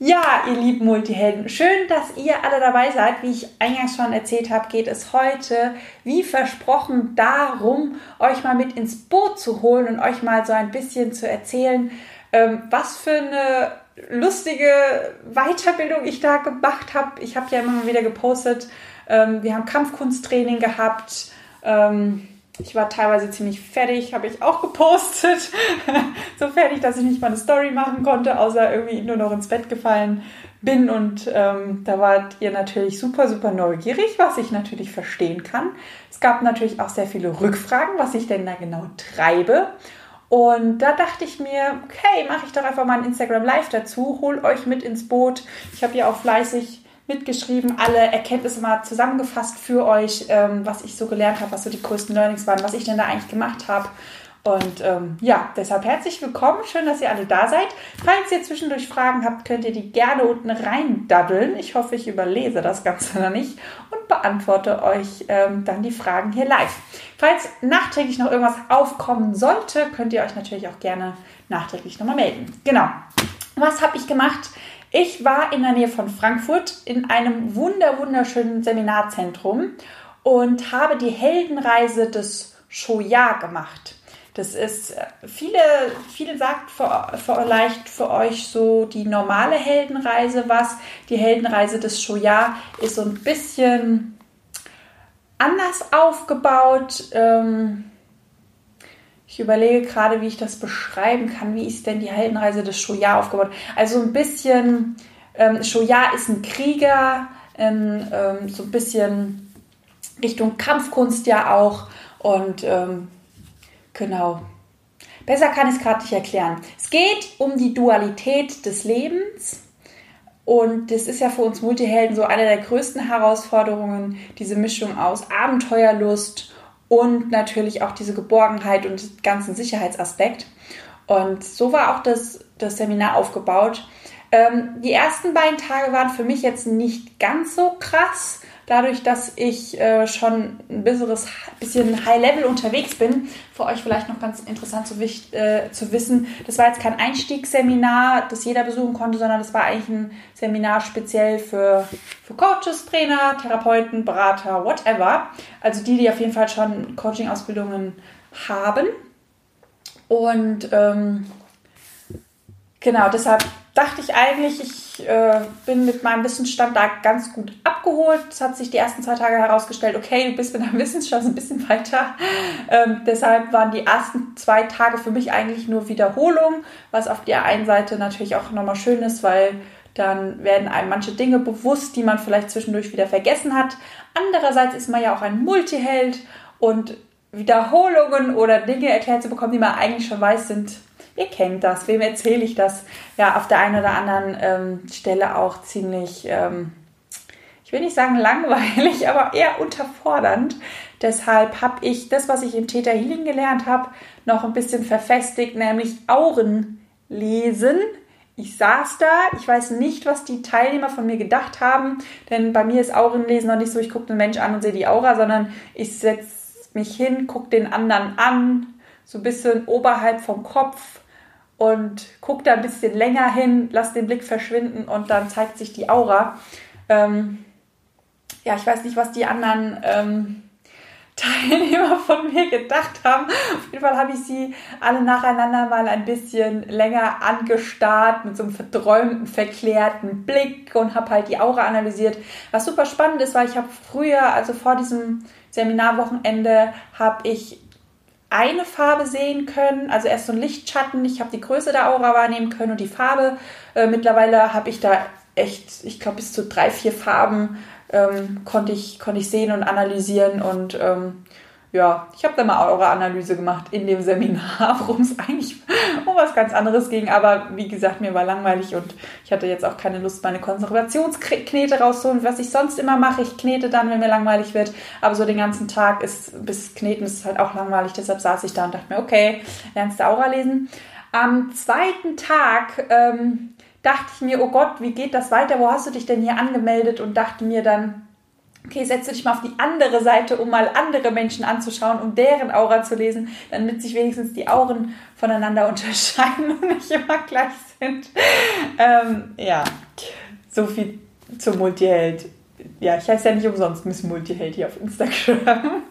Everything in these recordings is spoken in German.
Ja, ihr lieben Multihelden, schön, dass ihr alle dabei seid. Wie ich eingangs schon erzählt habe, geht es heute, wie versprochen, darum, euch mal mit ins Boot zu holen und euch mal so ein bisschen zu erzählen, ähm, was für eine lustige Weiterbildung ich da gemacht habe. Ich habe ja immer wieder gepostet, ähm, wir haben Kampfkunsttraining gehabt. Ähm, ich war teilweise ziemlich fertig, habe ich auch gepostet. so fertig, dass ich nicht mal eine Story machen konnte, außer irgendwie nur noch ins Bett gefallen bin. Und ähm, da wart ihr natürlich super, super neugierig, was ich natürlich verstehen kann. Es gab natürlich auch sehr viele Rückfragen, was ich denn da genau treibe. Und da dachte ich mir, okay, mache ich doch einfach mal ein Instagram Live dazu, hol euch mit ins Boot. Ich habe ja auch fleißig mitgeschrieben, alle Erkenntnisse mal zusammengefasst für euch, ähm, was ich so gelernt habe, was so die größten Learnings waren, was ich denn da eigentlich gemacht habe. Und ähm, ja, deshalb herzlich willkommen. Schön, dass ihr alle da seid. Falls ihr zwischendurch Fragen habt, könnt ihr die gerne unten reindaddeln. Ich hoffe, ich überlese das Ganze noch nicht und beantworte euch ähm, dann die Fragen hier live. Falls nachträglich noch irgendwas aufkommen sollte, könnt ihr euch natürlich auch gerne nachträglich nochmal melden. Genau. Was habe ich gemacht? Ich war in der Nähe von Frankfurt in einem wunder wunderschönen Seminarzentrum und habe die Heldenreise des Shoya gemacht. Das ist, äh, viele, viele sagt vielleicht für euch so die normale Heldenreise was. Die Heldenreise des Shoya ist so ein bisschen anders aufgebaut. Ähm, ich überlege gerade, wie ich das beschreiben kann. Wie ist denn die Heldenreise des Shoya aufgebaut? Also ein bisschen, ähm, Shoya ist ein Krieger, ähm, ähm, so ein bisschen Richtung Kampfkunst ja auch. Und ähm, genau, besser kann ich es gerade nicht erklären. Es geht um die Dualität des Lebens. Und das ist ja für uns Multihelden so eine der größten Herausforderungen, diese Mischung aus Abenteuerlust und natürlich auch diese Geborgenheit und ganzen Sicherheitsaspekt. Und so war auch das, das Seminar aufgebaut. Ähm, die ersten beiden Tage waren für mich jetzt nicht ganz so krass, dadurch, dass ich äh, schon ein besseres, bisschen High-Level unterwegs bin, für euch vielleicht noch ganz interessant zu, äh, zu wissen, das war jetzt kein Einstiegsseminar, das jeder besuchen konnte, sondern das war eigentlich ein Seminar speziell für, für Coaches, Trainer, Therapeuten, Berater, whatever. Also die, die auf jeden Fall schon Coaching-Ausbildungen haben. Und ähm, genau, deshalb dachte ich eigentlich, ich äh, bin mit meinem Wissensstand da ganz gut abgeholt. Es hat sich die ersten zwei Tage herausgestellt, okay, du bist mit deinem Wissensstand ein bisschen weiter. Ähm, deshalb waren die ersten zwei Tage für mich eigentlich nur Wiederholung, was auf der einen Seite natürlich auch nochmal schön ist, weil dann werden einem manche Dinge bewusst, die man vielleicht zwischendurch wieder vergessen hat. Andererseits ist man ja auch ein Multiheld und Wiederholungen oder Dinge erklärt zu bekommen, die man eigentlich schon weiß, sind ihr kennt das, wem erzähle ich das? Ja, auf der einen oder anderen ähm, Stelle auch ziemlich, ähm, ich will nicht sagen langweilig, aber eher unterfordernd. Deshalb habe ich das, was ich im Theta Healing gelernt habe, noch ein bisschen verfestigt, nämlich Auren lesen. Ich saß da, ich weiß nicht, was die Teilnehmer von mir gedacht haben, denn bei mir ist Aurenlesen noch nicht so, ich gucke den Mensch an und sehe die Aura, sondern ich setze mich hin, gucke den anderen an, so ein bisschen oberhalb vom Kopf, und guck da ein bisschen länger hin, lass den Blick verschwinden und dann zeigt sich die Aura. Ähm, ja, ich weiß nicht, was die anderen ähm, Teilnehmer von mir gedacht haben. Auf jeden Fall habe ich sie alle nacheinander mal ein bisschen länger angestarrt mit so einem verträumten, verklärten Blick und habe halt die Aura analysiert. Was super spannend ist, weil ich habe früher, also vor diesem Seminarwochenende, habe ich eine Farbe sehen können, also erst so ein Lichtschatten. Ich habe die Größe der Aura wahrnehmen können und die Farbe. Äh, mittlerweile habe ich da echt, ich glaube, bis zu drei, vier Farben ähm, konnte, ich, konnte ich sehen und analysieren und ähm, ja, ich habe da mal Aura-Analyse gemacht in dem Seminar, worum es eigentlich um was ganz anderes ging. Aber wie gesagt, mir war langweilig und ich hatte jetzt auch keine Lust, meine Konservationsknete rauszuholen, was ich sonst immer mache. Ich knete dann, wenn mir langweilig wird. Aber so den ganzen Tag ist bis Kneten ist halt auch langweilig. Deshalb saß ich da und dachte mir, okay, lernst du Aura lesen. Am zweiten Tag ähm, dachte ich mir, oh Gott, wie geht das weiter? Wo hast du dich denn hier angemeldet? Und dachte mir dann, okay, setze dich mal auf die andere Seite, um mal andere Menschen anzuschauen, um deren Aura zu lesen, damit sich wenigstens die Auren voneinander unterscheiden und nicht immer gleich sind. Ähm, ja, so viel zum Multiheld. Ja, ich heiße ja nicht umsonst Miss Multiheld hier auf Instagram.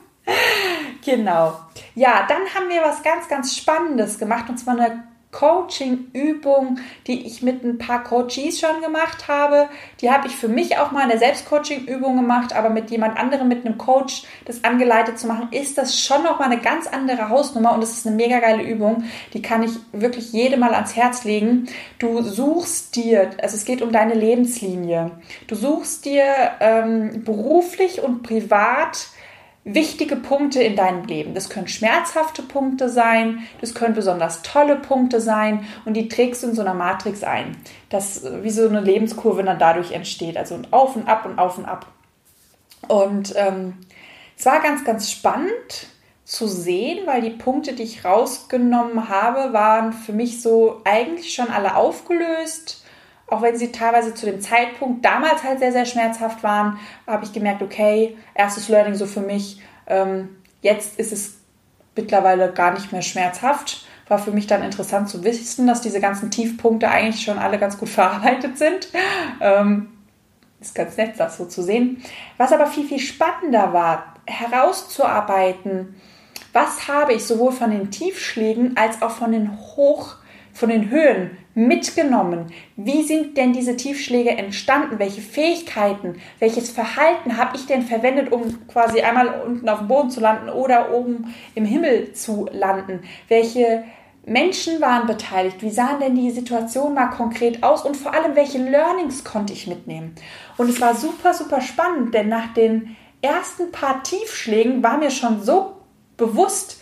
genau. Ja, dann haben wir was ganz, ganz Spannendes gemacht und zwar eine Coaching-Übung, die ich mit ein paar Coaches schon gemacht habe. Die habe ich für mich auch mal in der Selbstcoaching-Übung gemacht, aber mit jemand anderem, mit einem Coach, das angeleitet zu machen, ist das schon noch mal eine ganz andere Hausnummer und es ist eine mega geile Übung. Die kann ich wirklich jedem mal ans Herz legen. Du suchst dir, also es geht um deine Lebenslinie. Du suchst dir ähm, beruflich und privat wichtige Punkte in deinem Leben. Das können schmerzhafte Punkte sein, das können besonders tolle Punkte sein und die trägst du in so einer Matrix ein, dass wie so eine Lebenskurve dann dadurch entsteht. Also ein Auf und Ab und Auf und Ab. Und ähm, es war ganz, ganz spannend zu sehen, weil die Punkte, die ich rausgenommen habe, waren für mich so eigentlich schon alle aufgelöst auch wenn sie teilweise zu dem Zeitpunkt damals halt sehr, sehr schmerzhaft waren, habe ich gemerkt, okay, erstes Learning so für mich. Ähm, jetzt ist es mittlerweile gar nicht mehr schmerzhaft. War für mich dann interessant zu wissen, dass diese ganzen Tiefpunkte eigentlich schon alle ganz gut verarbeitet sind. Ähm, ist ganz nett, das so zu sehen. Was aber viel, viel spannender war, herauszuarbeiten, was habe ich sowohl von den Tiefschlägen als auch von den Hoch, von den Höhen mitgenommen? Wie sind denn diese Tiefschläge entstanden? Welche Fähigkeiten, welches Verhalten habe ich denn verwendet, um quasi einmal unten auf dem Boden zu landen oder oben im Himmel zu landen? Welche Menschen waren beteiligt? Wie sahen denn die Situationen mal konkret aus? Und vor allem, welche Learnings konnte ich mitnehmen? Und es war super, super spannend, denn nach den ersten paar Tiefschlägen war mir schon so bewusst,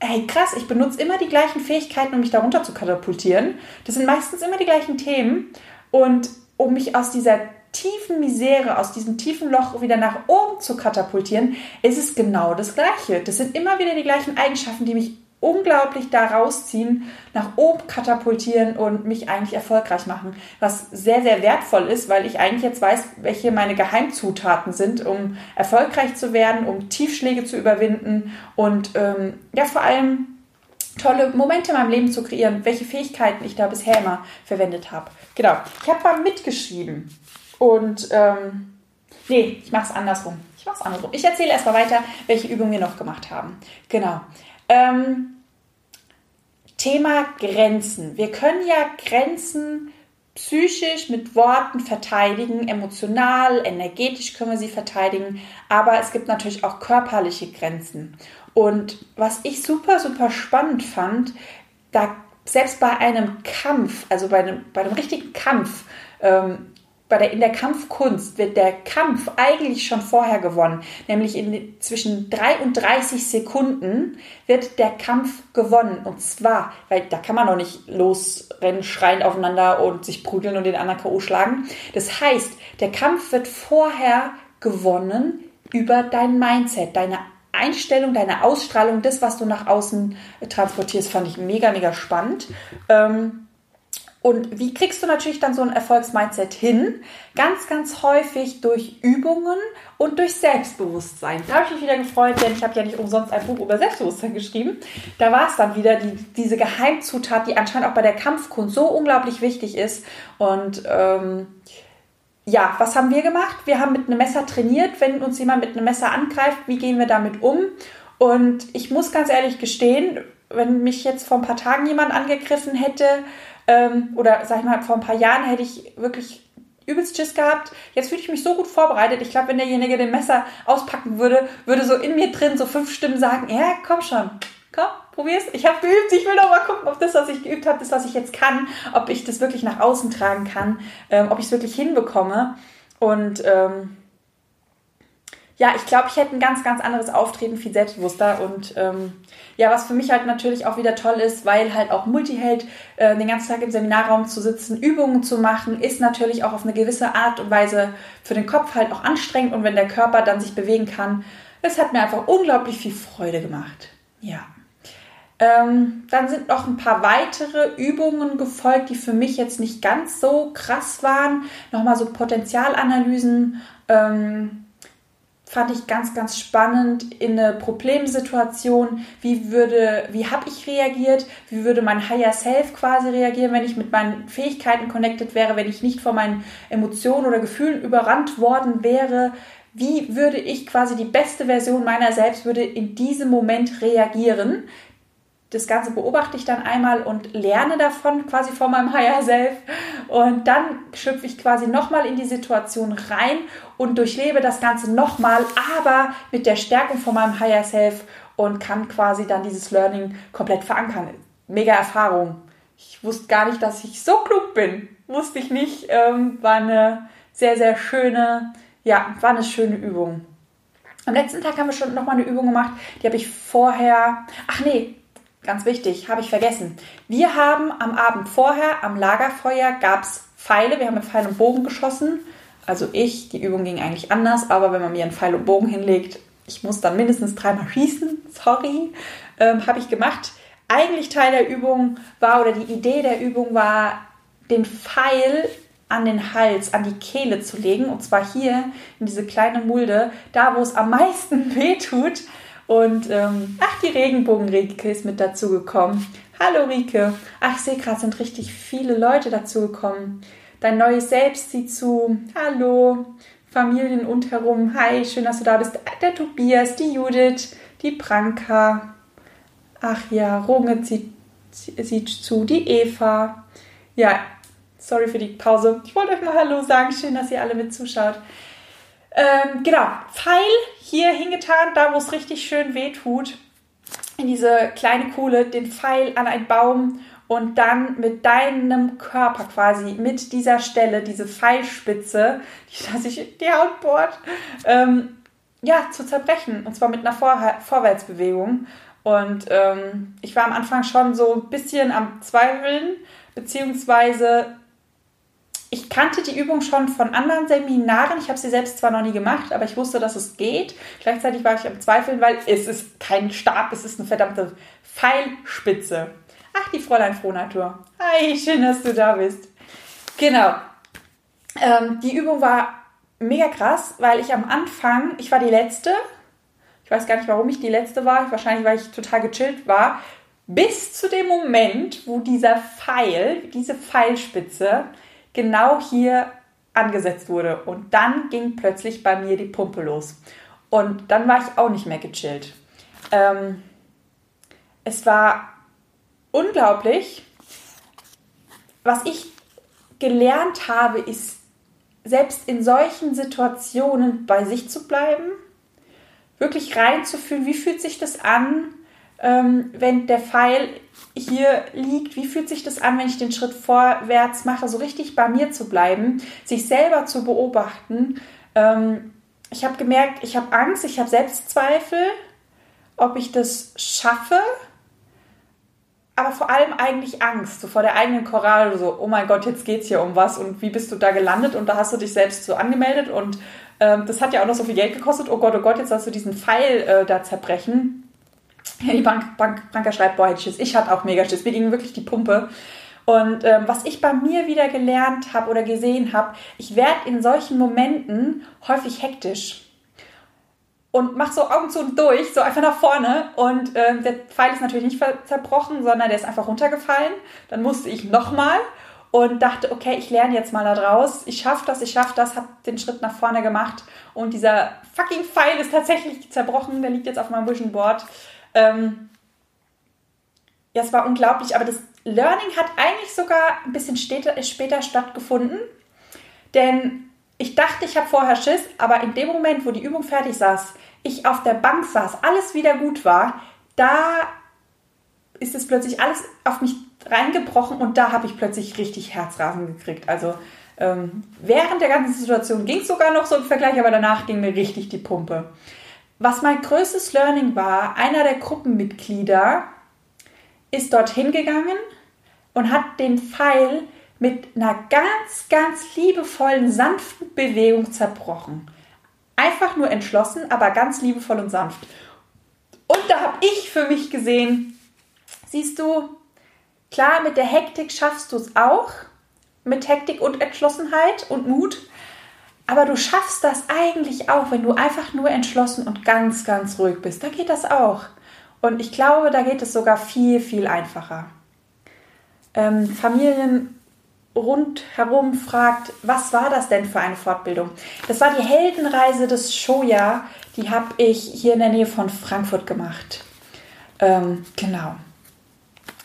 hey krass, ich benutze immer die gleichen Fähigkeiten, um mich darunter zu katapultieren. Das sind meistens immer die gleichen Themen. Und um mich aus dieser tiefen Misere, aus diesem tiefen Loch wieder nach oben zu katapultieren, ist es genau das Gleiche. Das sind immer wieder die gleichen Eigenschaften, die mich unglaublich da rausziehen, nach oben katapultieren und mich eigentlich erfolgreich machen. Was sehr, sehr wertvoll ist, weil ich eigentlich jetzt weiß, welche meine Geheimzutaten sind, um erfolgreich zu werden, um Tiefschläge zu überwinden und ähm, ja, vor allem tolle Momente in meinem Leben zu kreieren, welche Fähigkeiten ich da bisher immer verwendet habe. Genau. Ich habe mal mitgeschrieben und ähm, nee, ich mache es andersrum. Ich mache es andersrum. Ich erzähle erstmal weiter, welche Übungen wir noch gemacht haben. Genau. Ähm, Thema Grenzen. Wir können ja Grenzen psychisch mit Worten verteidigen, emotional, energetisch können wir sie verteidigen, aber es gibt natürlich auch körperliche Grenzen. Und was ich super, super spannend fand, da selbst bei einem Kampf, also bei einem, bei einem richtigen Kampf, ähm, bei der, in der Kampfkunst wird der Kampf eigentlich schon vorher gewonnen, nämlich in zwischen 3 und 30 Sekunden wird der Kampf gewonnen. Und zwar, weil da kann man noch nicht losrennen, schreien aufeinander und sich prügeln und den anderen K.O. schlagen. Das heißt, der Kampf wird vorher gewonnen über dein Mindset, deine Einstellung, deine Ausstrahlung, das, was du nach außen transportierst, fand ich mega, mega spannend. Ähm, und wie kriegst du natürlich dann so ein Erfolgsmindset hin? Ganz, ganz häufig durch Übungen und durch Selbstbewusstsein. Da habe ich mich wieder gefreut, denn ich habe ja nicht umsonst ein Buch über Selbstbewusstsein geschrieben. Da war es dann wieder die, diese Geheimzutat, die anscheinend auch bei der Kampfkunst so unglaublich wichtig ist. Und ähm, ja, was haben wir gemacht? Wir haben mit einem Messer trainiert. Wenn uns jemand mit einem Messer angreift, wie gehen wir damit um? Und ich muss ganz ehrlich gestehen, wenn mich jetzt vor ein paar Tagen jemand angegriffen hätte, ähm, oder sag ich mal, vor ein paar Jahren hätte ich wirklich übelst Schiss gehabt. Jetzt fühle ich mich so gut vorbereitet. Ich glaube, wenn derjenige den Messer auspacken würde, würde so in mir drin so fünf Stimmen sagen, ja, komm schon, komm, probier's. Ich habe geübt, ich will doch mal gucken, ob das, was ich geübt habe, das, was ich jetzt kann, ob ich das wirklich nach außen tragen kann, ähm, ob ich es wirklich hinbekomme. Und ähm, ja, ich glaube, ich hätte ein ganz, ganz anderes Auftreten, viel selbstbewusster. Und ähm, ja, was für mich halt natürlich auch wieder toll ist, weil halt auch Multiheld äh, den ganzen Tag im Seminarraum zu sitzen, Übungen zu machen, ist natürlich auch auf eine gewisse Art und Weise für den Kopf halt auch anstrengend. Und wenn der Körper dann sich bewegen kann, es hat mir einfach unglaublich viel Freude gemacht. Ja. Ähm, dann sind noch ein paar weitere Übungen gefolgt, die für mich jetzt nicht ganz so krass waren. Nochmal so Potenzialanalysen. Ähm, fand ich ganz, ganz spannend in eine Problemsituation. Wie würde, wie habe ich reagiert? Wie würde mein Higher Self quasi reagieren, wenn ich mit meinen Fähigkeiten connected wäre, wenn ich nicht von meinen Emotionen oder Gefühlen überrannt worden wäre? Wie würde ich quasi die beste Version meiner selbst würde in diesem Moment reagieren? Das Ganze beobachte ich dann einmal und lerne davon quasi von meinem Higher Self. Und dann schlüpfe ich quasi nochmal in die Situation rein und durchlebe das Ganze nochmal, aber mit der Stärkung von meinem Higher Self und kann quasi dann dieses Learning komplett verankern. Mega Erfahrung. Ich wusste gar nicht, dass ich so klug bin. Wusste ich nicht. Ähm, war eine sehr, sehr schöne, ja, war eine schöne Übung. Am letzten Tag haben wir schon nochmal eine Übung gemacht. Die habe ich vorher. Ach nee, ganz wichtig, habe ich vergessen. Wir haben am Abend vorher am Lagerfeuer gab es Pfeile, wir haben mit Pfeil und Bogen geschossen. Also ich, die Übung ging eigentlich anders, aber wenn man mir einen Pfeil und Bogen hinlegt, ich muss dann mindestens dreimal schießen, sorry, ähm, habe ich gemacht. Eigentlich Teil der Übung war oder die Idee der Übung war, den Pfeil an den Hals, an die Kehle zu legen. Und zwar hier in diese kleine Mulde, da wo es am meisten weh tut. Und ähm, ach, die Regenbogen-Rike ist mit dazu gekommen. Hallo Rike. Ach, ich sehe gerade, sind richtig viele Leute dazu gekommen. Dein neues Selbst sieht zu. Hallo. Familien und herum. Hi, schön, dass du da bist. Der Tobias, die Judith, die Pranka. Ach ja, Runge sieht, sieht zu. Die Eva. Ja, sorry für die Pause. Ich wollte euch mal Hallo sagen. Schön, dass ihr alle mit zuschaut. Ähm, genau, Pfeil hier hingetan, da wo es richtig schön weh tut, in diese kleine Kuhle, den Pfeil an einen Baum und dann mit deinem Körper quasi, mit dieser Stelle, diese Pfeilspitze, die dass sich die Haut bohrt, ähm, ja, zu zerbrechen. Und zwar mit einer Vor Vorwärtsbewegung. Und ähm, ich war am Anfang schon so ein bisschen am Zweifeln, beziehungsweise ich kannte die Übung schon von anderen Seminaren. Ich habe sie selbst zwar noch nie gemacht, aber ich wusste, dass es geht. Gleichzeitig war ich am Zweifeln, weil es ist kein Stab, es ist eine verdammte Pfeilspitze. Ach, die Fräulein Frohnatur. Hi, schön, dass du da bist. Genau. Ähm, die Übung war mega krass, weil ich am Anfang, ich war die Letzte. Ich weiß gar nicht, warum ich die Letzte war. Wahrscheinlich, weil ich total gechillt war. Bis zu dem Moment, wo dieser Pfeil, diese Pfeilspitze, genau hier angesetzt wurde. Und dann ging plötzlich bei mir die Pumpe los. Und dann war ich auch nicht mehr gechillt. Ähm, es war unglaublich. Was ich gelernt habe, ist, selbst in solchen Situationen bei sich zu bleiben, wirklich reinzufühlen, wie fühlt sich das an, ähm, wenn der Pfeil hier liegt, wie fühlt sich das an, wenn ich den Schritt vorwärts mache, so richtig bei mir zu bleiben, sich selber zu beobachten. Ähm, ich habe gemerkt, ich habe Angst, ich habe Selbstzweifel, ob ich das schaffe, aber vor allem eigentlich Angst, so vor der eigenen Choral, so, oh mein Gott, jetzt geht es hier um was und wie bist du da gelandet? Und da hast du dich selbst so angemeldet und ähm, das hat ja auch noch so viel Geld gekostet, oh Gott, oh Gott, jetzt hast du diesen Pfeil äh, da zerbrechen die Bank, Bank, Branka schreibt, boah, Schiss. Ich hatte auch mega Schiss. Mir ging wirklich die Pumpe. Und ähm, was ich bei mir wieder gelernt habe oder gesehen habe, ich werde in solchen Momenten häufig hektisch und mach so Augen zu und durch, so einfach nach vorne. Und ähm, der Pfeil ist natürlich nicht zerbrochen, sondern der ist einfach runtergefallen. Dann musste ich nochmal und dachte, okay, ich lerne jetzt mal da draus. Ich schaffe das, ich schaffe das, habe den Schritt nach vorne gemacht und dieser fucking Pfeil ist tatsächlich zerbrochen. Der liegt jetzt auf meinem Vision Board. Ähm, ja, es war unglaublich, aber das Learning hat eigentlich sogar ein bisschen später, später stattgefunden, denn ich dachte, ich habe vorher Schiss, aber in dem Moment, wo die Übung fertig saß, ich auf der Bank saß, alles wieder gut war, da ist es plötzlich alles auf mich reingebrochen und da habe ich plötzlich richtig Herzrasen gekriegt. Also ähm, während der ganzen Situation ging es sogar noch so im Vergleich, aber danach ging mir richtig die Pumpe. Was mein größtes Learning war, einer der Gruppenmitglieder ist dorthin gegangen und hat den Pfeil mit einer ganz, ganz liebevollen, sanften Bewegung zerbrochen. Einfach nur entschlossen, aber ganz liebevoll und sanft. Und da habe ich für mich gesehen, siehst du, klar, mit der Hektik schaffst du es auch, mit Hektik und Entschlossenheit und Mut, Aber du schaffst das eigentlich auch, wenn du einfach nur entschlossen und ganz, ganz ruhig bist. Da geht das auch. Und ich glaube, da geht es sogar viel, viel einfacher. Ähm, Familien rundherum fragt, was war das denn für eine Fortbildung? Das war die Heldenreise des Shoya. Die habe ich hier in der Nähe von Frankfurt gemacht. Ähm, genau.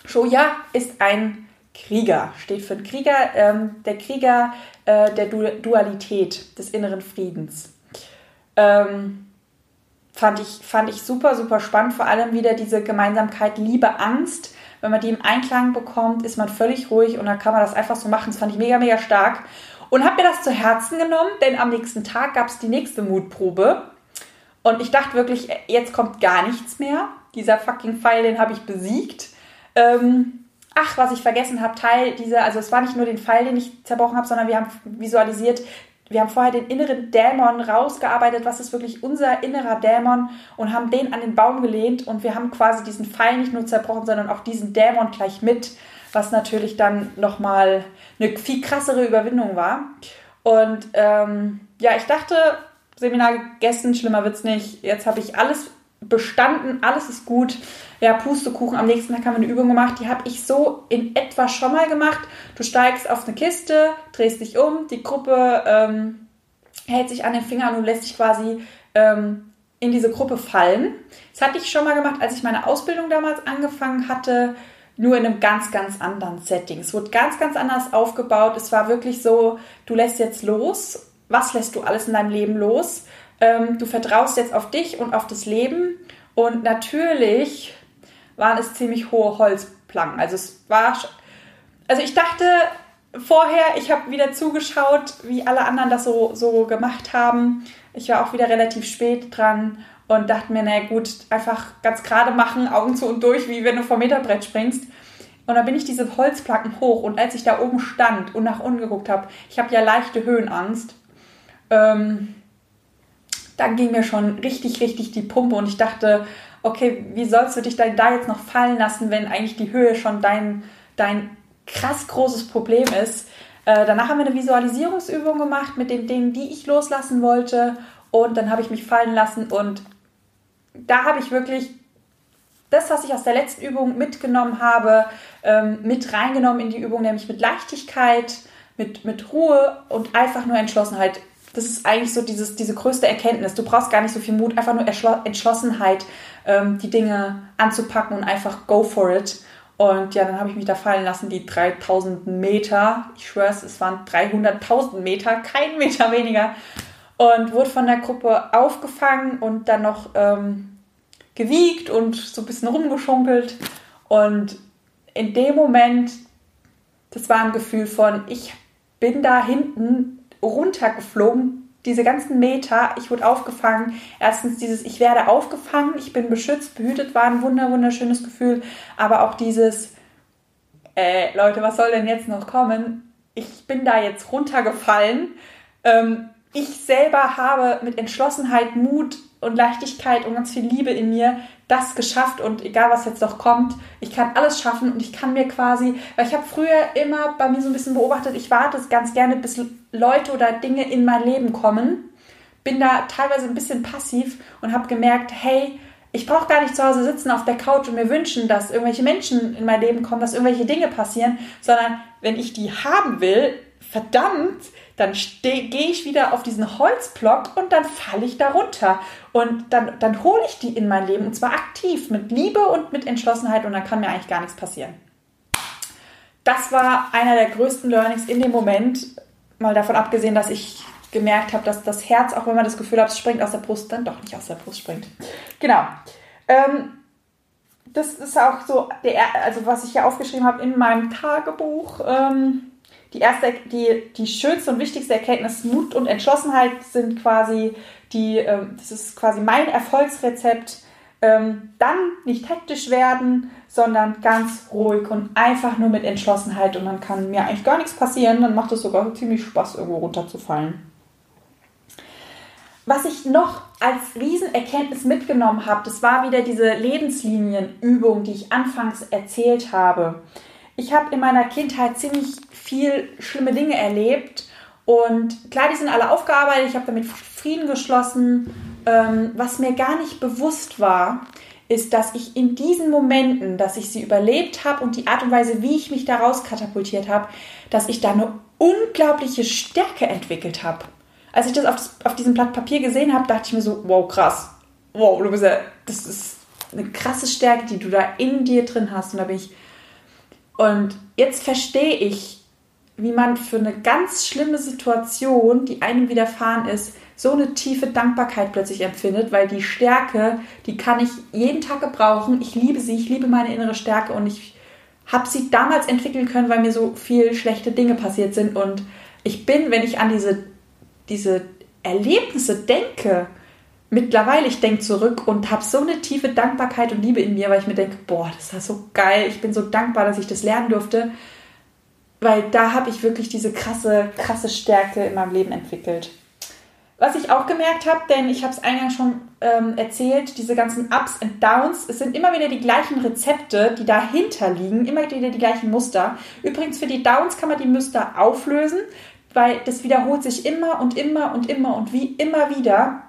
Shoya ist ein Krieger, steht für einen Krieger, ähm, der Krieger äh, der du Dualität, des inneren Friedens. Ähm, fand, ich, fand ich super, super spannend, vor allem wieder diese Gemeinsamkeit Liebe, Angst. Wenn man die im Einklang bekommt, ist man völlig ruhig und dann kann man das einfach so machen. Das fand ich mega, mega stark. Und habe mir das zu Herzen genommen, denn am nächsten Tag gab es die nächste Mutprobe. Und ich dachte wirklich, jetzt kommt gar nichts mehr. Dieser fucking Pfeil, den habe ich besiegt. Ähm, ach, was ich vergessen habe, Teil dieser, also es war nicht nur den Pfeil, den ich zerbrochen habe, sondern wir haben visualisiert, wir haben vorher den inneren Dämon rausgearbeitet, was ist wirklich unser innerer Dämon und haben den an den Baum gelehnt und wir haben quasi diesen Pfeil nicht nur zerbrochen, sondern auch diesen Dämon gleich mit, was natürlich dann nochmal eine viel krassere Überwindung war. Und ähm, ja, ich dachte, Seminar gegessen, schlimmer wird's nicht. Jetzt habe ich alles bestanden, alles ist gut. Ja, Pustekuchen, am nächsten Tag haben wir eine Übung gemacht, die habe ich so in etwa schon mal gemacht. Du steigst auf eine Kiste, drehst dich um, die Gruppe ähm, hält sich an den Fingern und lässt sich quasi ähm, in diese Gruppe fallen. Das hatte ich schon mal gemacht, als ich meine Ausbildung damals angefangen hatte, nur in einem ganz, ganz anderen Setting. Es wurde ganz, ganz anders aufgebaut. Es war wirklich so, du lässt jetzt los. Was lässt du alles in deinem Leben los? Ähm, du vertraust jetzt auf dich und auf das Leben. Und natürlich waren es ziemlich hohe Holzplanken. Also es war, also ich dachte vorher, ich habe wieder zugeschaut, wie alle anderen das so, so gemacht haben. Ich war auch wieder relativ spät dran und dachte mir, naja gut, einfach ganz gerade machen, Augen zu und durch, wie wenn du vom Meterbrett springst. Und dann bin ich diese Holzplatten hoch und als ich da oben stand und nach unten geguckt habe, ich habe ja leichte Höhenangst, ähm, dann ging mir schon richtig, richtig die Pumpe und ich dachte, okay, wie sollst du dich da jetzt noch fallen lassen, wenn eigentlich die Höhe schon dein, dein krass großes Problem ist. Äh, danach haben wir eine Visualisierungsübung gemacht mit den Dingen, die ich loslassen wollte und dann habe ich mich fallen lassen und da habe ich wirklich das, was ich aus der letzten Übung mitgenommen habe, ähm, mit reingenommen in die Übung, nämlich mit Leichtigkeit, mit, mit Ruhe und einfach nur Entschlossenheit das ist eigentlich so dieses, diese größte Erkenntnis. Du brauchst gar nicht so viel Mut, einfach nur Entschlossenheit, ähm, die Dinge anzupacken und einfach go for it. Und ja, dann habe ich mich da fallen lassen, die 3000 Meter. Ich schwöre es, es waren 300.000 Meter, kein Meter weniger. Und wurde von der Gruppe aufgefangen und dann noch ähm, gewiegt und so ein bisschen rumgeschunkelt. Und in dem Moment, das war ein Gefühl von, ich bin da hinten runtergeflogen, diese ganzen Meter, ich wurde aufgefangen. Erstens dieses, ich werde aufgefangen, ich bin beschützt, behütet, war ein wunder, wunderschönes Gefühl. Aber auch dieses, äh, Leute, was soll denn jetzt noch kommen? Ich bin da jetzt runtergefallen. Ähm, ich selber habe mit Entschlossenheit, Mut und Leichtigkeit und ganz viel Liebe in mir das geschafft und egal was jetzt noch kommt, ich kann alles schaffen und ich kann mir quasi, weil ich habe früher immer bei mir so ein bisschen beobachtet, ich warte ganz gerne, bis Leute oder Dinge in mein Leben kommen, bin da teilweise ein bisschen passiv und habe gemerkt, hey, ich brauche gar nicht zu Hause sitzen auf der Couch und mir wünschen, dass irgendwelche Menschen in mein Leben kommen, dass irgendwelche Dinge passieren, sondern wenn ich die haben will, verdammt, dann gehe ich wieder auf diesen Holzblock und dann falle ich darunter. Und dann, dann hole ich die in mein Leben und zwar aktiv, mit Liebe und mit Entschlossenheit und dann kann mir eigentlich gar nichts passieren. Das war einer der größten Learnings in dem Moment, mal davon abgesehen, dass ich gemerkt habe, dass das Herz, auch wenn man das Gefühl hat, es springt aus der Brust, dann doch nicht aus der Brust springt. Genau. Ähm, das ist auch so, der, also was ich hier aufgeschrieben habe in meinem Tagebuch. Ähm, die erste, die, die schönste und wichtigste Erkenntnis, Mut und Entschlossenheit sind quasi die, ähm, das ist quasi mein Erfolgsrezept. Ähm, dann nicht hektisch werden, sondern ganz ruhig und einfach nur mit Entschlossenheit und dann kann mir eigentlich gar nichts passieren. Dann macht es sogar ziemlich Spaß, irgendwo runterzufallen. Was ich noch als Riesenerkenntnis mitgenommen habe, das war wieder diese Lebenslinienübung, die ich anfangs erzählt habe. Ich habe in meiner Kindheit ziemlich viel schlimme Dinge erlebt Und klar, die sind alle aufgearbeitet, ich habe damit Frieden geschlossen. Ähm, was mir gar nicht bewusst war, ist, dass ich in diesen Momenten, dass ich sie überlebt habe und die Art und Weise, wie ich mich daraus katapultiert habe, dass ich da eine unglaubliche Stärke entwickelt habe. Als ich das auf, das auf, diesem Blatt Papier gesehen habe, dachte ich mir so, wow, krass. Wow, du bist ja, das ist eine krasse Stärke, die du da in dir drin hast. Und da bin ich. Und jetzt verstehe ich, wie man für eine ganz schlimme Situation, die einem widerfahren ist, so eine tiefe Dankbarkeit plötzlich empfindet, weil die Stärke, die kann ich jeden Tag gebrauchen. Ich liebe sie, ich liebe meine innere Stärke und ich habe sie damals entwickeln können, weil mir so viel schlechte Dinge passiert sind. Und ich bin, wenn ich an diese, diese Erlebnisse denke, mittlerweile, ich denke zurück und habe so eine tiefe Dankbarkeit und Liebe in mir, weil ich mir denke, boah, das war so geil, ich bin so dankbar, dass ich das lernen durfte, weil da habe ich wirklich diese krasse, krasse Stärke in meinem Leben entwickelt. Was ich auch gemerkt habe, denn ich habe es eingangs schon ähm, erzählt, diese ganzen Ups und Downs, es sind immer wieder die gleichen Rezepte, die dahinter liegen, immer wieder die gleichen Muster. Übrigens für die Downs kann man die Muster auflösen, weil das wiederholt sich immer und immer und immer und wie immer wieder.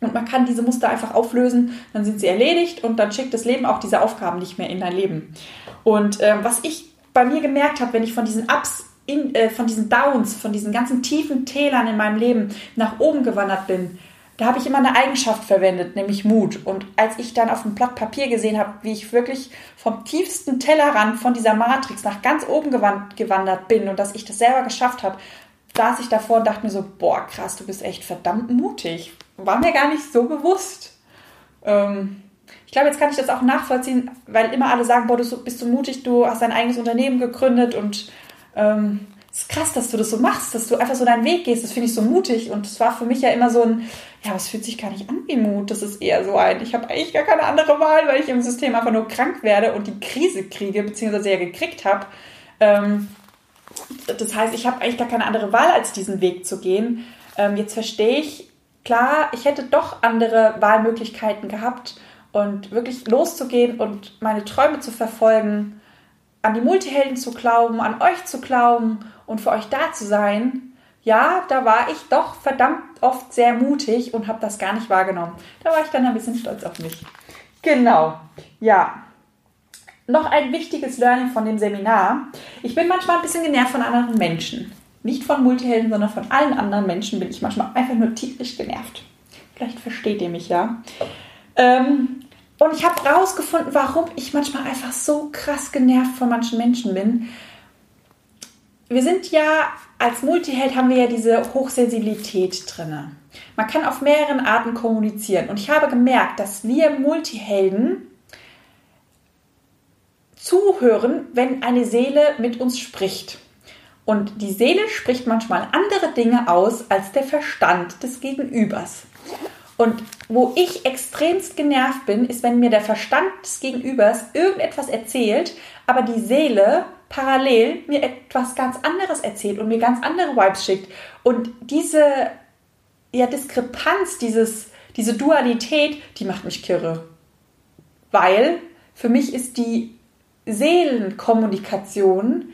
Und man kann diese Muster einfach auflösen, dann sind sie erledigt und dann schickt das Leben auch diese Aufgaben nicht mehr in dein Leben. Und ähm, was ich bei mir gemerkt habe, wenn ich von diesen Ups, in, äh, von diesen Downs, von diesen ganzen tiefen Tälern in meinem Leben nach oben gewandert bin, da habe ich immer eine Eigenschaft verwendet, nämlich Mut. Und als ich dann auf dem Blatt Papier gesehen habe, wie ich wirklich vom tiefsten Tellerrand von dieser Matrix nach ganz oben gewandert bin und dass ich das selber geschafft habe, saß ich davor und dachte mir so, boah, krass, du bist echt verdammt mutig. War mir gar nicht so bewusst. Ähm, ich glaube, jetzt kann ich das auch nachvollziehen, weil immer alle sagen, boah, du bist so mutig, du hast dein eigenes Unternehmen gegründet und ähm, es ist krass, dass du das so machst, dass du einfach so deinen Weg gehst. Das finde ich so mutig. Und es war für mich ja immer so ein, ja, es fühlt sich gar nicht an wie Mut. Das ist eher so ein, ich habe eigentlich gar keine andere Wahl, weil ich im System einfach nur krank werde und die Krise kriege, beziehungsweise ja gekriegt habe. Ähm, das heißt, ich habe eigentlich gar keine andere Wahl, als diesen Weg zu gehen. Ähm, jetzt verstehe ich, klar, ich hätte doch andere Wahlmöglichkeiten gehabt und wirklich loszugehen und meine Träume zu verfolgen, an die Multihelden zu glauben, an euch zu glauben und für euch da zu sein. Ja, da war ich doch verdammt oft sehr mutig und habe das gar nicht wahrgenommen. Da war ich dann ein bisschen stolz auf mich. Genau. Ja, noch ein wichtiges Learning von dem Seminar. Ich bin manchmal ein bisschen genervt von anderen Menschen. Nicht von Multihelden, sondern von allen anderen Menschen bin ich manchmal einfach nur tierisch genervt. Vielleicht versteht ihr mich ja. Ähm, und ich habe herausgefunden, warum ich manchmal einfach so krass genervt von manchen Menschen bin. Wir sind ja, als Multiheld haben wir ja diese Hochsensibilität drin. Man kann auf mehreren Arten kommunizieren. Und ich habe gemerkt, dass wir Multihelden zuhören, wenn eine Seele mit uns spricht. Und die Seele spricht manchmal andere Dinge aus als der Verstand des Gegenübers. Und wo ich extremst genervt bin, ist, wenn mir der Verstand des Gegenübers irgendetwas erzählt, aber die Seele parallel mir etwas ganz anderes erzählt und mir ganz andere Vibes schickt. Und diese ja, Diskrepanz, dieses, diese Dualität, die macht mich kirre. Weil für mich ist die Seelenkommunikation.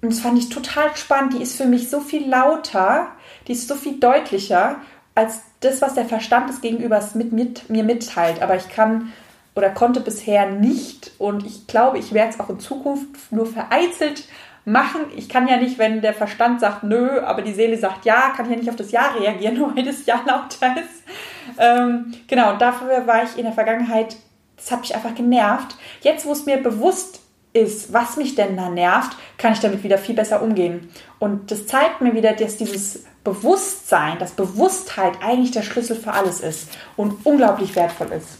Und das fand ich total spannend. Die ist für mich so viel lauter, die ist so viel deutlicher als das, was der Verstand des Gegenübers mit, mit mir mitteilt. Aber ich kann oder konnte bisher nicht und ich glaube, ich werde es auch in Zukunft nur vereinzelt machen. Ich kann ja nicht, wenn der Verstand sagt nö, aber die Seele sagt ja, kann ich ja nicht auf das Ja reagieren, weil das Ja lauter ist. Ähm, genau, dafür war ich in der Vergangenheit das hat mich einfach genervt. Jetzt, wo es mir bewusst ist, was mich denn da nervt, kann ich damit wieder viel besser umgehen. Und das zeigt mir wieder, dass dieses Bewusstsein, dass Bewusstheit eigentlich der Schlüssel für alles ist und unglaublich wertvoll ist.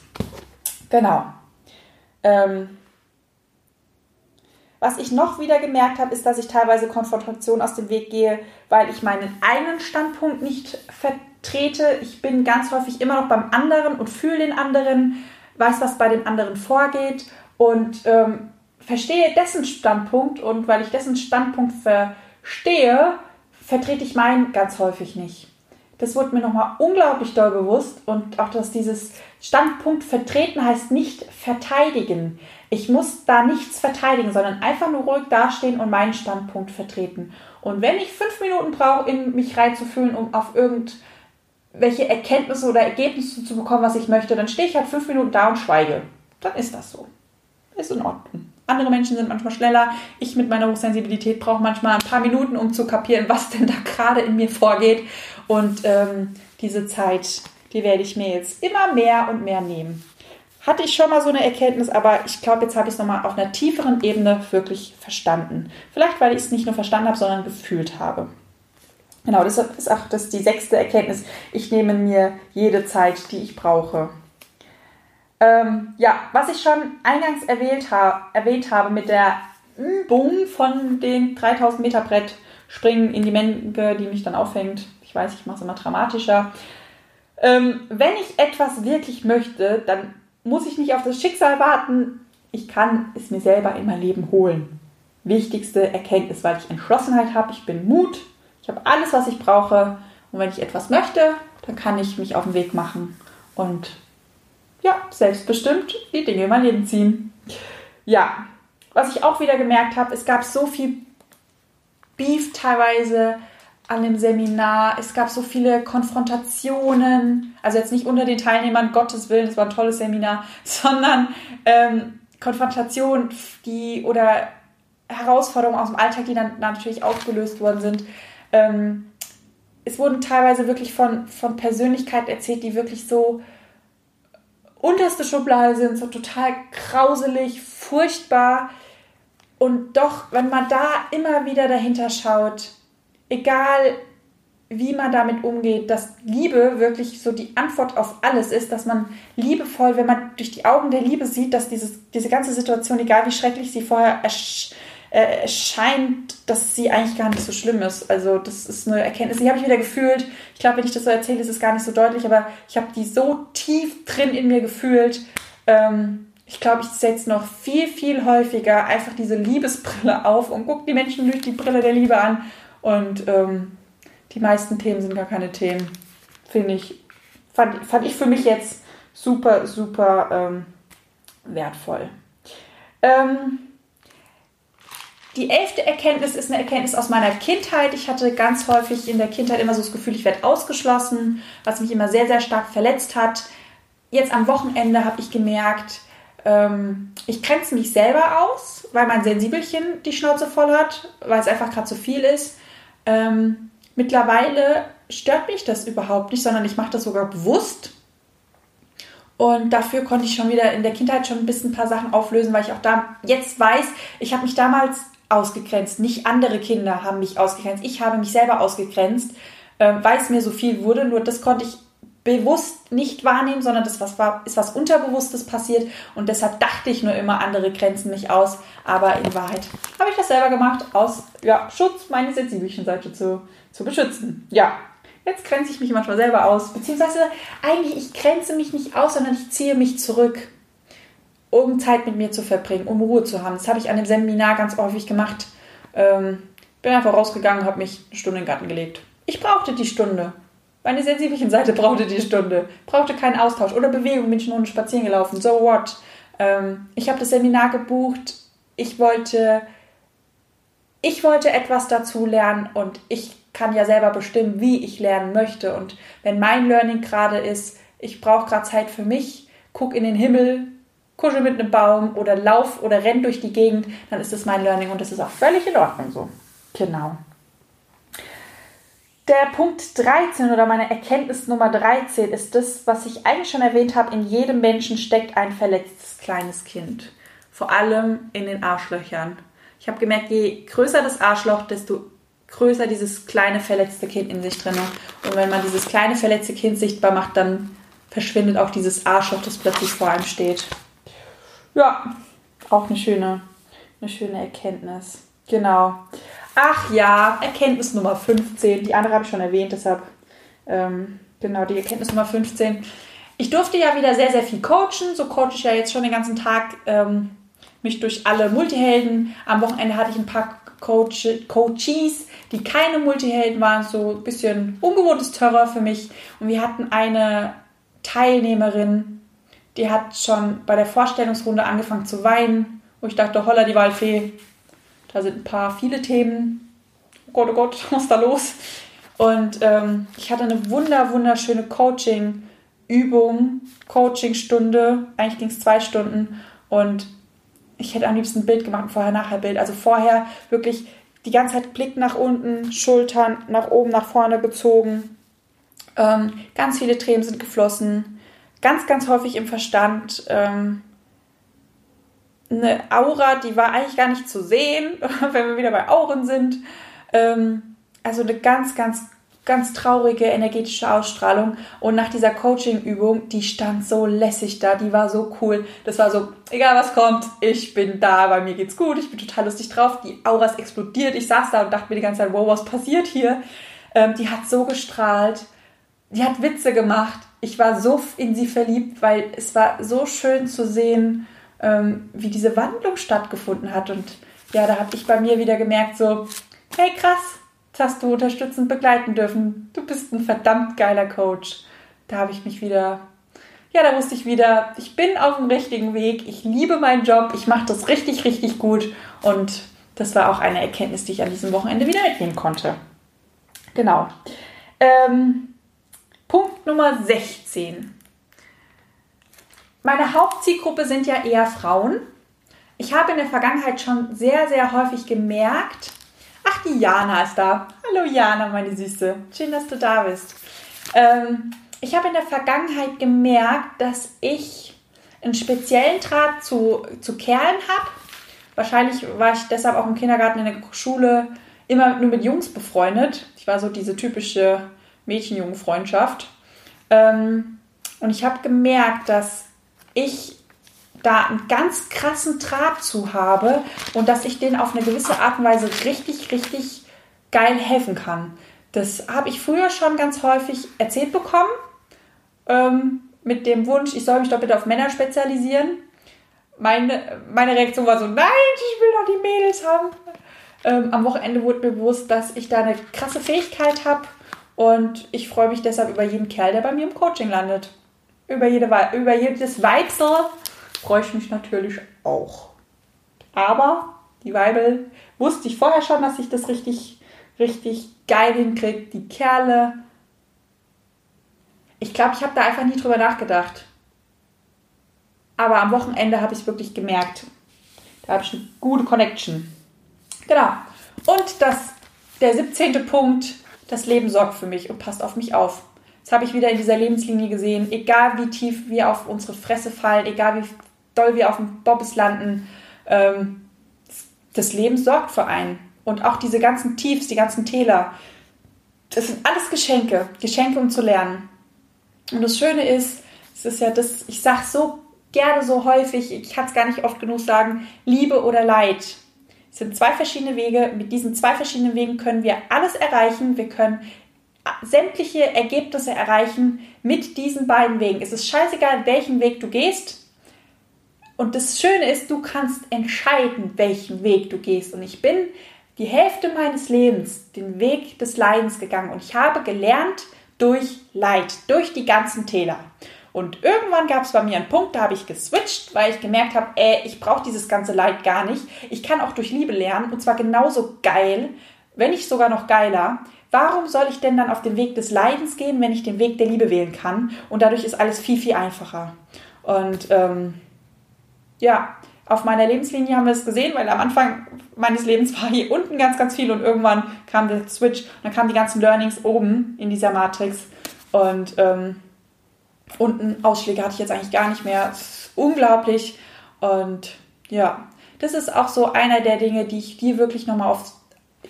Genau. Ähm, was ich noch wieder gemerkt habe, ist, dass ich teilweise Konfrontation aus dem Weg gehe, weil ich meinen eigenen Standpunkt nicht vertrete. Ich bin ganz häufig immer noch beim anderen und fühle den anderen weiß, was bei dem anderen vorgeht und ähm, verstehe dessen Standpunkt und weil ich dessen Standpunkt verstehe, vertrete ich meinen ganz häufig nicht. Das wurde mir nochmal unglaublich doll bewusst und auch, dass dieses Standpunkt vertreten heißt nicht verteidigen. Ich muss da nichts verteidigen, sondern einfach nur ruhig dastehen und meinen Standpunkt vertreten. Und wenn ich fünf Minuten brauche, in mich reinzufühlen, um auf irgendwelche Erkenntnisse oder Ergebnisse zu bekommen, was ich möchte, dann stehe ich halt fünf Minuten da und schweige. Dann ist das so. Ist in Ordnung. Andere Menschen sind manchmal schneller. Ich mit meiner Hochsensibilität brauche manchmal ein paar Minuten, um zu kapieren, was denn da gerade in mir vorgeht. Und ähm, diese Zeit, die werde ich mir jetzt immer mehr und mehr nehmen. Hatte ich schon mal so eine Erkenntnis, aber ich glaube, jetzt habe ich es nochmal auf einer tieferen Ebene wirklich verstanden. Vielleicht, weil ich es nicht nur verstanden habe, sondern gefühlt habe. Genau, das ist auch das die sechste Erkenntnis. Ich nehme mir jede Zeit, die ich brauche. Ähm, ja, was ich schon eingangs erwähnt, ha erwähnt habe mit der Übung von den 3000 Meter Brett springen in die Menge, die mich dann auffängt. Ich weiß, ich mache es immer dramatischer. Ähm, wenn ich etwas wirklich möchte, dann muss ich nicht auf das Schicksal warten. Ich kann es mir selber in mein Leben holen. Wichtigste Erkenntnis, weil ich Entschlossenheit habe, ich bin Mut, ich habe alles, was ich brauche. Und wenn ich etwas möchte, dann kann ich mich auf den Weg machen und ja, selbstbestimmt die Dinge in mein. Ja, was ich auch wieder gemerkt habe, es gab so viel Beef teilweise an dem Seminar. Es gab so viele Konfrontationen, also jetzt nicht unter den Teilnehmern, Gottes Willen, es war ein tolles Seminar, sondern ähm, Konfrontationen, die oder Herausforderungen aus dem Alltag, die dann natürlich aufgelöst worden sind. Ähm, es wurden teilweise wirklich von, von Persönlichkeiten erzählt, die wirklich so unterste Schublade sind, so total grauselig, furchtbar. Und doch, wenn man da immer wieder dahinter schaut, egal wie man damit umgeht, dass Liebe wirklich so die Antwort auf alles ist, dass man liebevoll, wenn man durch die Augen der Liebe sieht, dass dieses, diese ganze Situation, egal wie schrecklich sie vorher ersch äh, erscheint, dass sie eigentlich gar nicht so schlimm ist. Also das ist eine Erkenntnis, die habe ich wieder gefühlt. Ich glaube, wenn ich das so erzähle, ist es gar nicht so deutlich, aber ich habe die so tief drin in mir gefühlt. Ähm, ich glaube, ich setze noch viel, viel häufiger einfach diese Liebesbrille auf und gucke die Menschen durch die Brille der Liebe an und ähm, die meisten Themen sind gar keine Themen. Finde ich, fand, fand ich für mich jetzt super, super ähm, wertvoll. Ähm, die elfte Erkenntnis ist eine Erkenntnis aus meiner Kindheit. Ich hatte ganz häufig in der Kindheit immer so das Gefühl, ich werde ausgeschlossen, was mich immer sehr, sehr stark verletzt hat. Jetzt am Wochenende habe ich gemerkt, ähm, ich grenze mich selber aus, weil mein Sensibelchen die Schnauze voll hat, weil es einfach gerade zu viel ist. Ähm, mittlerweile stört mich das überhaupt nicht, sondern ich mache das sogar bewusst. Und dafür konnte ich schon wieder in der Kindheit schon ein bisschen ein paar Sachen auflösen, weil ich auch da jetzt weiß, ich habe mich damals ausgegrenzt. Nicht andere Kinder haben mich ausgegrenzt. Ich habe mich selber ausgegrenzt, äh, weil es mir so viel wurde. Nur das konnte ich bewusst nicht wahrnehmen, sondern das was war, ist was Unterbewusstes passiert und deshalb dachte ich nur immer, andere grenzen mich aus, aber in Wahrheit habe ich das selber gemacht, aus ja, Schutz meine sensibelchen Seite zu, zu beschützen. Ja, jetzt grenze ich mich manchmal selber aus, beziehungsweise eigentlich, ich grenze mich nicht aus, sondern ich ziehe mich zurück, um Zeit mit mir zu verbringen, um Ruhe zu haben. Das habe ich an dem Seminar ganz häufig gemacht. Ähm, bin einfach rausgegangen, habe mich eine Stunde in den Garten gelegt. Ich brauchte die Stunde. Meine sensibelchen Seite brauchte die Stunde, brauchte keinen Austausch oder Bewegung, bin ich nur spazieren gelaufen. So what? Ähm, ich habe das Seminar gebucht. Ich wollte, ich wollte etwas dazu lernen und ich kann ja selber bestimmen, wie ich lernen möchte. Und wenn mein Learning gerade ist, ich brauche gerade Zeit für mich, guck in den Himmel, kuschel mit einem Baum oder lauf oder renn durch die Gegend, dann ist das mein Learning und das ist auch völlig in Ordnung so. Genau. Der Punkt 13 oder meine Erkenntnis Nummer 13 ist das, was ich eigentlich schon erwähnt habe. In jedem Menschen steckt ein verletztes kleines Kind. Vor allem in den Arschlöchern. Ich habe gemerkt, je größer das Arschloch, desto größer dieses kleine verletzte Kind in sich drin. Und wenn man dieses kleine verletzte Kind sichtbar macht, dann verschwindet auch dieses Arschloch, das plötzlich vor einem steht. Ja, auch eine schöne, eine schöne Erkenntnis. Genau. Ach ja, Erkenntnis Nummer 15. Die andere habe ich schon erwähnt, deshalb ähm, genau die Erkenntnis Nummer 15. Ich durfte ja wieder sehr, sehr viel coachen. So coache ich ja jetzt schon den ganzen Tag ähm, mich durch alle Multihelden. Am Wochenende hatte ich ein paar Coach Coaches, die keine Multihelden waren, so ein bisschen ungewohntes Terror für mich. Und wir hatten eine Teilnehmerin, die hat schon bei der Vorstellungsrunde angefangen zu weinen, wo ich dachte, holla die Waldfee, da sind ein paar viele Themen oh Gott, oh Gott, was ist da los? Und ähm, ich hatte eine wunder, wunderschöne Coaching-Übung, Coaching-Stunde. Eigentlich ging es zwei Stunden. Und ich hätte am liebsten ein Bild gemacht, vorher-nachher-Bild. Also vorher wirklich die ganze Zeit Blick nach unten, Schultern nach oben, nach vorne gezogen. Ähm, ganz viele Tränen sind geflossen. Ganz, ganz häufig im Verstand. Ähm, eine Aura, die war eigentlich gar nicht zu sehen, wenn wir wieder bei Auren sind. Ähm, also eine ganz, ganz, ganz traurige energetische Ausstrahlung. Und nach dieser Coaching-Übung, die stand so lässig da, die war so cool. Das war so, egal was kommt, ich bin da, bei mir geht's gut, ich bin total lustig drauf. Die Aura ist explodiert. Ich saß da und dachte mir die ganze Zeit, wow, was passiert hier? Ähm, die hat so gestrahlt. Die hat Witze gemacht. Ich war so in sie verliebt, weil es war so schön zu sehen, ähm, wie diese Wandlung stattgefunden hat. Und ja, da habe ich bei mir wieder gemerkt, so, hey krass, das hast du unterstützend begleiten dürfen. Du bist ein verdammt geiler Coach. Da habe ich mich wieder, ja, da wusste ich wieder, ich bin auf dem richtigen Weg. Ich liebe meinen Job. Ich mache das richtig, richtig gut. Und das war auch eine Erkenntnis, die ich an diesem Wochenende wieder mitnehmen konnte. Genau. Ähm, Punkt Nummer 16. Meine Hauptzielgruppe sind ja eher Frauen. Ich habe in der Vergangenheit schon sehr, sehr häufig gemerkt, ach, die Jana ist da. Hallo Jana, meine Süße. Schön, dass du da bist. Ähm, ich habe in der Vergangenheit gemerkt, dass ich einen speziellen Draht zu, zu Kerlen habe. Wahrscheinlich war ich deshalb auch im Kindergarten, in der Schule immer nur mit Jungs befreundet. Ich war so diese typische Mädchen-Jungen-Freundschaft. Ähm, und ich habe gemerkt, dass ich da einen ganz krassen Draht zu habe und dass ich denen auf eine gewisse Art und Weise richtig, richtig geil helfen kann. Das habe ich früher schon ganz häufig erzählt bekommen, ähm, mit dem Wunsch, ich soll mich doch bitte auf Männer spezialisieren. Meine, meine Reaktion war so, nein, ich will doch die Mädels haben. Ähm, am Wochenende wurde mir bewusst, dass ich da eine krasse Fähigkeit habe und ich freue mich deshalb über jeden Kerl, der bei mir im Coaching landet über, jede, über jedes Weibsel freue ich mich natürlich auch. Aber die Weibel wusste ich vorher schon, dass ich das richtig, richtig geil hinkriege. Die Kerle. Ich glaube, ich habe da einfach nie drüber nachgedacht. Aber am Wochenende habe ich es wirklich gemerkt. Da habe ich eine gute Connection. Genau. Und das, der 17. Punkt, das Leben sorgt für mich und passt auf mich auf. Das habe ich wieder in dieser Lebenslinie gesehen. Egal wie tief wir auf unsere Fresse fallen, egal wie doll wir auf dem Bobbes landen, ähm, das Leben sorgt für einen. Und auch diese ganzen Tiefs, die ganzen Täler, das sind alles Geschenke. Geschenke, um zu lernen. Und das Schöne ist, es ist ja das, ich sage so gerne so häufig, ich kann es gar nicht oft genug sagen, Liebe oder Leid. Sind zwei verschiedene Wege. Mit diesen zwei verschiedenen Wegen können wir alles erreichen. Wir können sämtliche Ergebnisse erreichen mit diesen beiden Wegen. Es ist scheißegal, welchen Weg du gehst. Und das Schöne ist, du kannst entscheiden, welchen Weg du gehst. Und ich bin die Hälfte meines Lebens den Weg des Leidens gegangen und ich habe gelernt durch Leid, durch die ganzen Täler. Und irgendwann gab es bei mir einen Punkt, da habe ich geswitcht, weil ich gemerkt habe, ey, ich brauche dieses ganze Leid gar nicht. Ich kann auch durch Liebe lernen und zwar genauso geil, wenn nicht sogar noch geiler. Warum soll ich denn dann auf den Weg des Leidens gehen, wenn ich den Weg der Liebe wählen kann? Und dadurch ist alles viel, viel einfacher. Und ähm, ja, auf meiner Lebenslinie haben wir es gesehen, weil am Anfang meines Lebens war hier unten ganz, ganz viel und irgendwann kam der Switch, dann kamen die ganzen Learnings oben in dieser Matrix und ähm, unten Ausschläge hatte ich jetzt eigentlich gar nicht mehr. unglaublich und ja, das ist auch so einer der Dinge, die ich dir wirklich nochmal aufs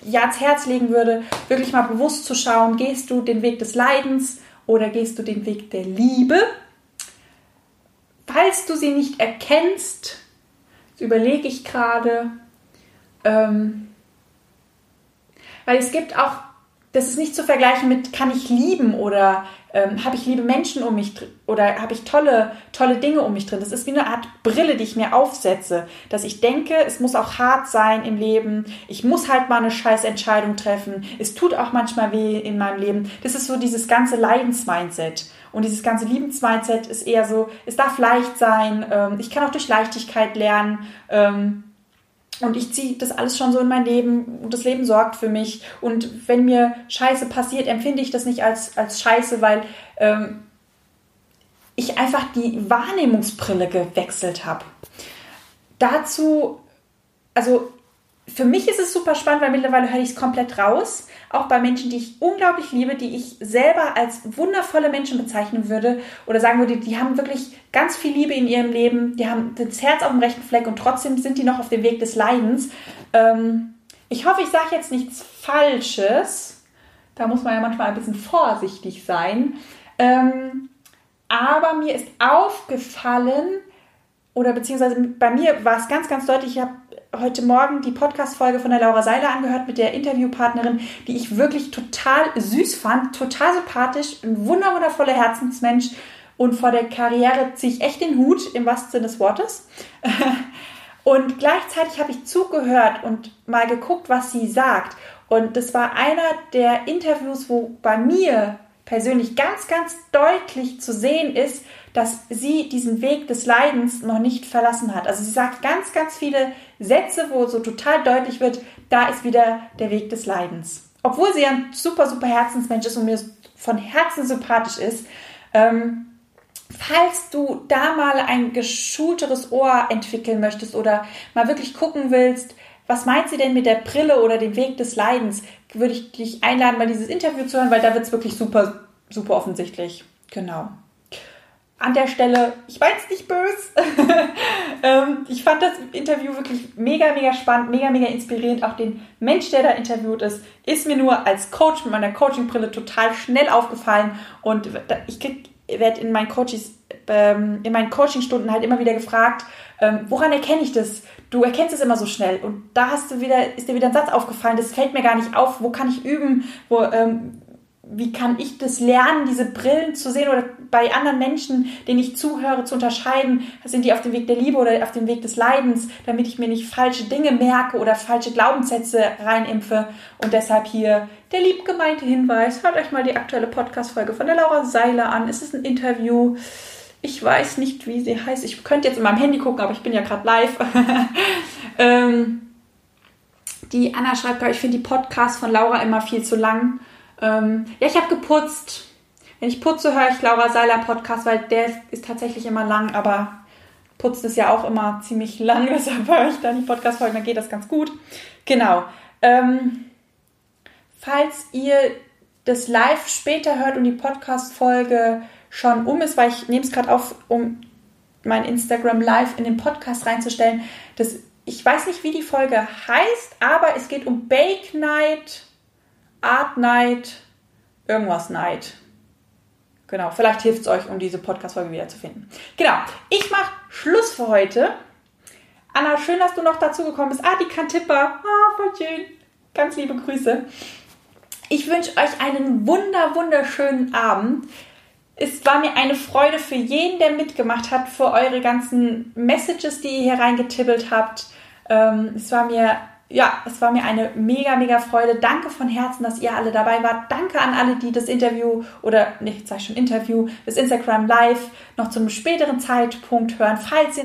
ja, ans Herz legen würde, wirklich mal bewusst zu schauen, gehst du den Weg des Leidens oder gehst du den Weg der Liebe? Falls du sie nicht erkennst, überlege ich gerade, ähm, weil es gibt auch, das ist nicht zu vergleichen mit, kann ich lieben oder ähm, habe ich liebe Menschen um mich drin oder habe ich tolle, tolle Dinge um mich drin. Das ist wie eine Art Brille, die ich mir aufsetze, dass ich denke, es muss auch hart sein im Leben. Ich muss halt mal eine scheiß Entscheidung treffen. Es tut auch manchmal weh in meinem Leben. Das ist so dieses ganze Leidensmindset. Und dieses ganze Liebensmindset ist eher so, es darf leicht sein. Ähm, ich kann auch durch Leichtigkeit lernen. Ähm, und ich ziehe das alles schon so in mein Leben und das Leben sorgt für mich. Und wenn mir Scheiße passiert, empfinde ich das nicht als, als Scheiße, weil ähm, ich einfach die Wahrnehmungsbrille gewechselt habe. Dazu, also für mich ist es super spannend, weil mittlerweile höre ich es komplett raus. Auch bei Menschen, die ich unglaublich liebe, die ich selber als wundervolle Menschen bezeichnen würde oder sagen würde, die haben wirklich ganz viel Liebe in ihrem Leben, die haben das Herz auf dem rechten Fleck und trotzdem sind die noch auf dem Weg des Leidens. Ähm, ich hoffe, ich sage jetzt nichts Falsches. Da muss man ja manchmal ein bisschen vorsichtig sein. Ähm, aber mir ist aufgefallen, oder beziehungsweise bei mir war es ganz, ganz deutlich, ich habe heute Morgen die Podcast-Folge von der Laura Seiler angehört mit der Interviewpartnerin, die ich wirklich total süß fand, total sympathisch, ein wunderwundervoller Herzensmensch und vor der Karriere ziehe ich echt den Hut im wahrsten Sinne des Wortes. Und gleichzeitig habe ich zugehört und mal geguckt, was sie sagt. Und das war einer der Interviews, wo bei mir persönlich ganz, ganz deutlich zu sehen ist, dass sie diesen Weg des Leidens noch nicht verlassen hat. Also sie sagt ganz, ganz viele Sätze, wo so total deutlich wird, da ist wieder der Weg des Leidens. Obwohl sie ein super, super Herzensmensch ist und mir von Herzen sympathisch ist. Ähm, falls du da mal ein geschulteres Ohr entwickeln möchtest oder mal wirklich gucken willst, was meint sie denn mit der Brille oder dem Weg des Leidens? Würde ich dich einladen, mal dieses Interview zu hören, weil da wird es wirklich super, super offensichtlich. Genau. An der Stelle, ich jetzt nicht böse. ähm, ich fand das Interview wirklich mega, mega spannend, mega, mega inspirierend. Auch den Mensch, der da interviewt ist, ist mir nur als Coach mit meiner Coachingbrille total schnell aufgefallen. Und ich werde in meinen Coaches, ähm, in meinen Coachingstunden halt immer wieder gefragt, ähm, woran erkenne ich das? Du erkennst es immer so schnell und da hast du wieder, ist dir wieder ein Satz aufgefallen, das fällt mir gar nicht auf, wo kann ich üben, wo, ähm, wie kann ich das lernen, diese Brillen zu sehen oder bei anderen Menschen, denen ich zuhöre, zu unterscheiden, sind die auf dem Weg der Liebe oder auf dem Weg des Leidens, damit ich mir nicht falsche Dinge merke oder falsche Glaubenssätze reinimpfe. Und deshalb hier der liebgemeinte Hinweis, hört euch mal die aktuelle Podcast-Folge von der Laura Seiler an. Es ist ein Interview ich weiß nicht, wie sie heißt. Ich könnte jetzt in meinem Handy gucken, aber ich bin ja gerade live. ähm, die Anna schreibt, ich finde die Podcasts von Laura immer viel zu lang. Ähm, ja, ich habe geputzt. Wenn ich putze, höre ich Laura Seiler Podcast, weil der ist tatsächlich immer lang, aber Putzen ist ja auch immer ziemlich lang, deshalb höre ich dann die Podcast-Folgen, dann geht das ganz gut. Genau. Ähm, falls ihr das live später hört und die Podcast-Folge schon um ist, weil ich nehme es gerade auf, um mein Instagram Live in den Podcast reinzustellen. Das, ich weiß nicht, wie die Folge heißt, aber es geht um Bake Night, Art Night, irgendwas Night. Genau, vielleicht hilft es euch, um diese Podcast-Folge wieder zu finden. Genau, ich mache Schluss für heute. Anna, schön, dass du noch dazu gekommen bist. Ah, die kann Tipper. Ah, voll schön. Ganz liebe Grüße. Ich wünsche euch einen wunder, wunderschönen Abend. Es war mir eine Freude für jeden, der mitgemacht hat, für eure ganzen Messages, die ihr hier reingetippelt habt. Ähm, es war mir, ja, es war mir eine mega, mega Freude. Danke von Herzen, dass ihr alle dabei wart. Danke an alle, die das Interview oder, nicht, sag ich schon Interview, das Instagram Live noch zum späteren Zeitpunkt hören. Falls ihr